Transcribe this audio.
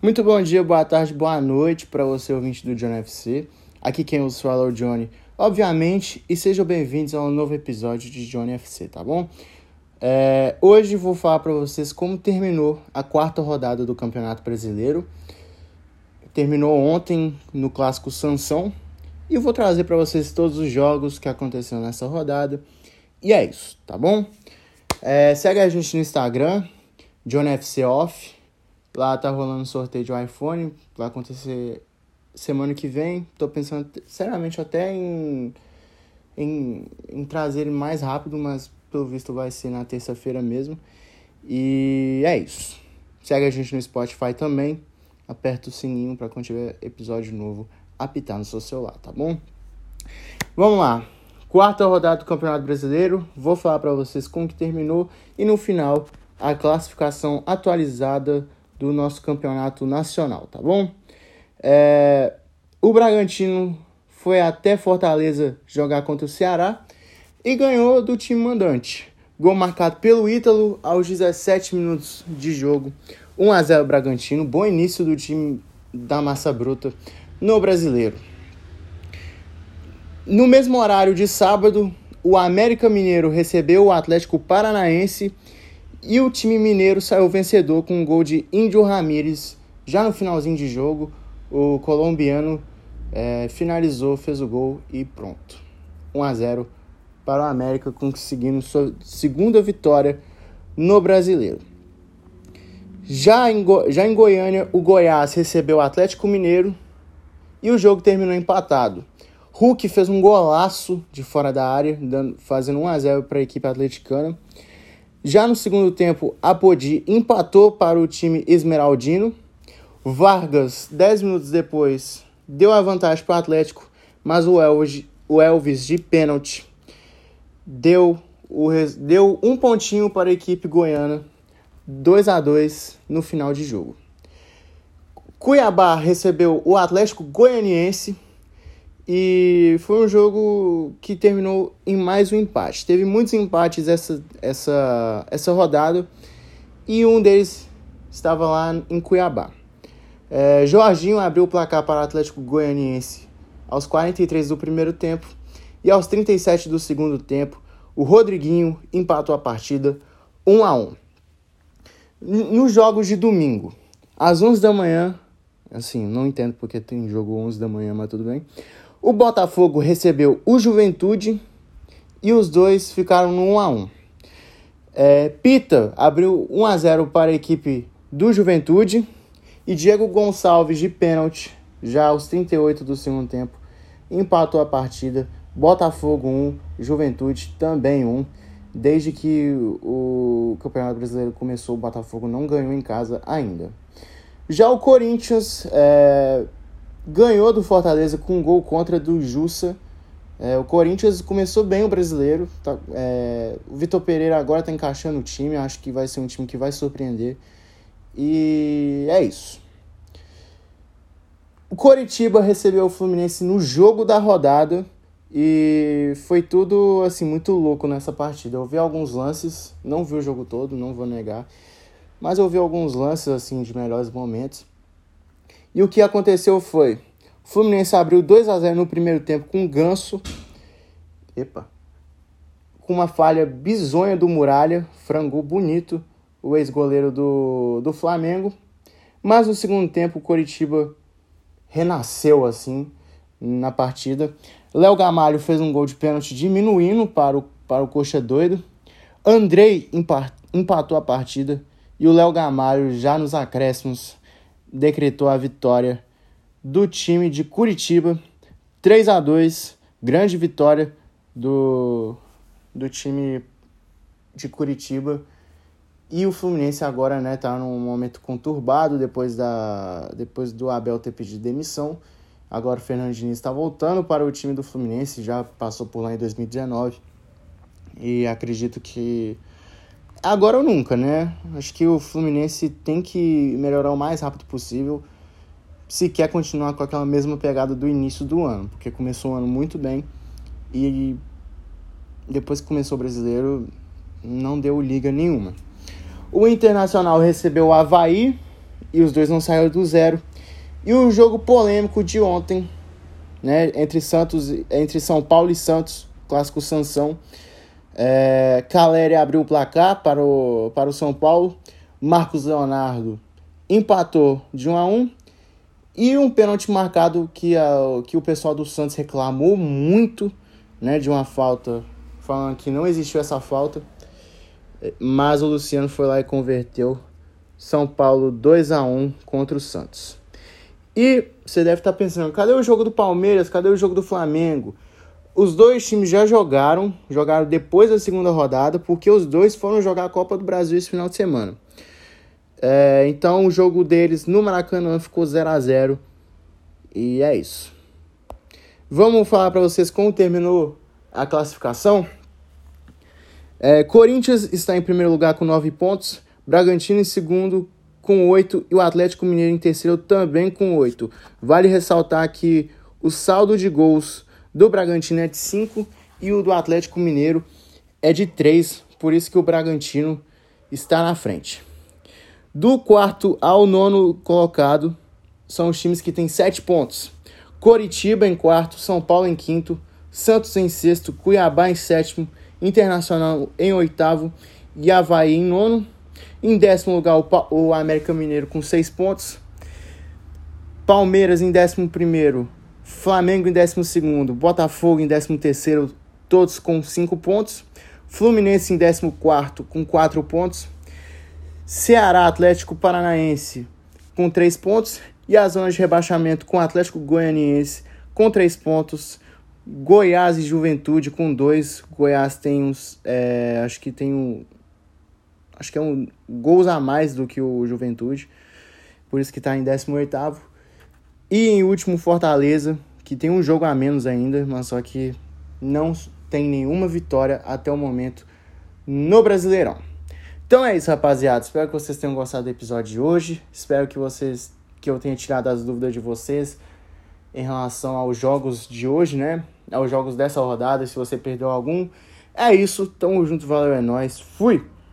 Muito bom dia, boa tarde, boa noite para você, ouvinte do John FC. Aqui quem os fala é o Johnny, obviamente, e sejam bem-vindos a um novo episódio de Johnny FC, tá bom? É, hoje vou falar para vocês como terminou a quarta rodada do Campeonato Brasileiro. Terminou ontem no Clássico Sansão e eu vou trazer para vocês todos os jogos que aconteceram nessa rodada. E é isso, tá bom? É, segue a gente no Instagram, FC Off. Lá tá rolando sorteio de um iPhone, vai acontecer semana que vem. Tô pensando seriamente até em, em, em trazer ele mais rápido, mas pelo visto vai ser na terça-feira mesmo. E é isso. Segue a gente no Spotify também. Aperta o sininho para quando tiver episódio novo apitar no seu celular, tá bom? Vamos lá. Quarta rodada do Campeonato Brasileiro. Vou falar para vocês como que terminou e no final a classificação atualizada do nosso campeonato nacional, tá bom? É, o Bragantino foi até Fortaleza jogar contra o Ceará e ganhou do time mandante. Gol marcado pelo Ítalo aos 17 minutos de jogo. 1 a 0 Bragantino, bom início do time da Massa Bruta no Brasileiro. No mesmo horário de sábado, o América Mineiro recebeu o Atlético Paranaense e o time mineiro saiu vencedor com um gol de Índio Ramírez. Já no finalzinho de jogo, o colombiano é, finalizou, fez o gol e pronto. 1 a 0 para o América, conseguindo sua segunda vitória no Brasileiro. Já em, Go já em Goiânia, o Goiás recebeu o Atlético Mineiro e o jogo terminou empatado. Hulk fez um golaço de fora da área, dando, fazendo 1 a 0 para a equipe atleticana. Já no segundo tempo, Apodi empatou para o time esmeraldino. Vargas, 10 minutos depois, deu a vantagem para o Atlético, mas o Elvis, o Elvis de pênalti deu, o, deu um pontinho para a equipe goiana, 2 a 2 no final de jogo. Cuiabá recebeu o Atlético Goianiense e foi um jogo que terminou em mais um empate. Teve muitos empates essa, essa, essa rodada e um deles estava lá em Cuiabá. É, Jorginho abriu o placar para o Atlético Goianiense aos 43 do primeiro tempo e aos 37 do segundo tempo o Rodriguinho empatou a partida 1 a 1. Nos jogos de domingo, às 11 da manhã, assim, não entendo porque tem jogo 11 da manhã, mas tudo bem. O Botafogo recebeu o Juventude e os dois ficaram no 1 a 1. É, Pita abriu 1 a 0 para a equipe do Juventude e Diego Gonçalves de pênalti, já aos 38 do segundo tempo, empatou a partida. Botafogo 1, Juventude também 1. Desde que o Campeonato Brasileiro começou, o Botafogo não ganhou em casa ainda. Já o Corinthians é, ganhou do Fortaleza com um gol contra do Jussa. É, o Corinthians começou bem o brasileiro. Tá, é, o Vitor Pereira agora está encaixando o time. Acho que vai ser um time que vai surpreender. E é isso. O Coritiba recebeu o Fluminense no jogo da rodada. E foi tudo assim muito louco nessa partida. Eu vi alguns lances, não vi o jogo todo, não vou negar, mas eu vi alguns lances assim de melhores momentos. E o que aconteceu foi: o Fluminense abriu 2 a 0 no primeiro tempo com o Ganso. Epa. Com uma falha bizonha do Muralha, frangou bonito o ex-goleiro do, do Flamengo. Mas no segundo tempo o Coritiba renasceu assim na partida. Léo Gamalho fez um gol de pênalti diminuindo para o, para o Coxa Doido. Andrei empatou a partida e o Léo Gamalho já nos acréscimos decretou a vitória do time de Curitiba, 3 a 2, grande vitória do, do time de Curitiba. E o Fluminense agora, né, tá num momento conturbado depois da depois do Abel ter pedido demissão. Agora o Fernando Diniz está voltando para o time do Fluminense, já passou por lá em 2019. E acredito que agora ou nunca, né? Acho que o Fluminense tem que melhorar o mais rápido possível se quer continuar com aquela mesma pegada do início do ano, porque começou o ano muito bem e depois que começou o brasileiro não deu liga nenhuma. O Internacional recebeu o Havaí e os dois não saíram do zero. E o jogo polêmico de ontem, né, entre Santos, entre São Paulo e Santos, clássico Sansão. É, Caleri abriu o placar para o, para o São Paulo. Marcos Leonardo empatou de 1 a 1 e um pênalti marcado que, a, que o pessoal do Santos reclamou muito, né, de uma falta, falando que não existiu essa falta. Mas o Luciano foi lá e converteu. São Paulo 2 a 1 contra o Santos. E você deve estar pensando, cadê o jogo do Palmeiras? Cadê o jogo do Flamengo? Os dois times já jogaram, jogaram depois da segunda rodada, porque os dois foram jogar a Copa do Brasil esse final de semana. É, então o jogo deles no Maracanã ficou 0 a 0 E é isso. Vamos falar para vocês como terminou a classificação. É, Corinthians está em primeiro lugar com 9 pontos, Bragantino em segundo com 8 e o Atlético Mineiro em terceiro também com 8. Vale ressaltar que o saldo de gols do Bragantino é de 5 e o do Atlético Mineiro é de 3, por isso que o Bragantino está na frente. Do quarto ao nono colocado são os times que têm 7 pontos. Coritiba em quarto, São Paulo em quinto, Santos em sexto, Cuiabá em sétimo, Internacional em oitavo e Havaí em nono. Em décimo lugar, o América Mineiro com 6 pontos. Palmeiras em décimo primeiro, Flamengo em décimo segundo, Botafogo em décimo terceiro, todos com 5 pontos. Fluminense em décimo quarto com 4 pontos. Ceará Atlético Paranaense com 3 pontos. E a zona de rebaixamento com Atlético Goianiense com 3 pontos. Goiás e Juventude com 2. Goiás tem uns. É, acho que tem um. Acho que é um gols a mais do que o Juventude. Por isso que está em 18. E em último, Fortaleza, que tem um jogo a menos ainda, mas só que não tem nenhuma vitória até o momento no Brasileirão. Então é isso, rapaziada. Espero que vocês tenham gostado do episódio de hoje. Espero que vocês que eu tenha tirado as dúvidas de vocês em relação aos jogos de hoje, né? Aos jogos dessa rodada, se você perdeu algum. É isso, tamo junto, valeu, é nóis. Fui!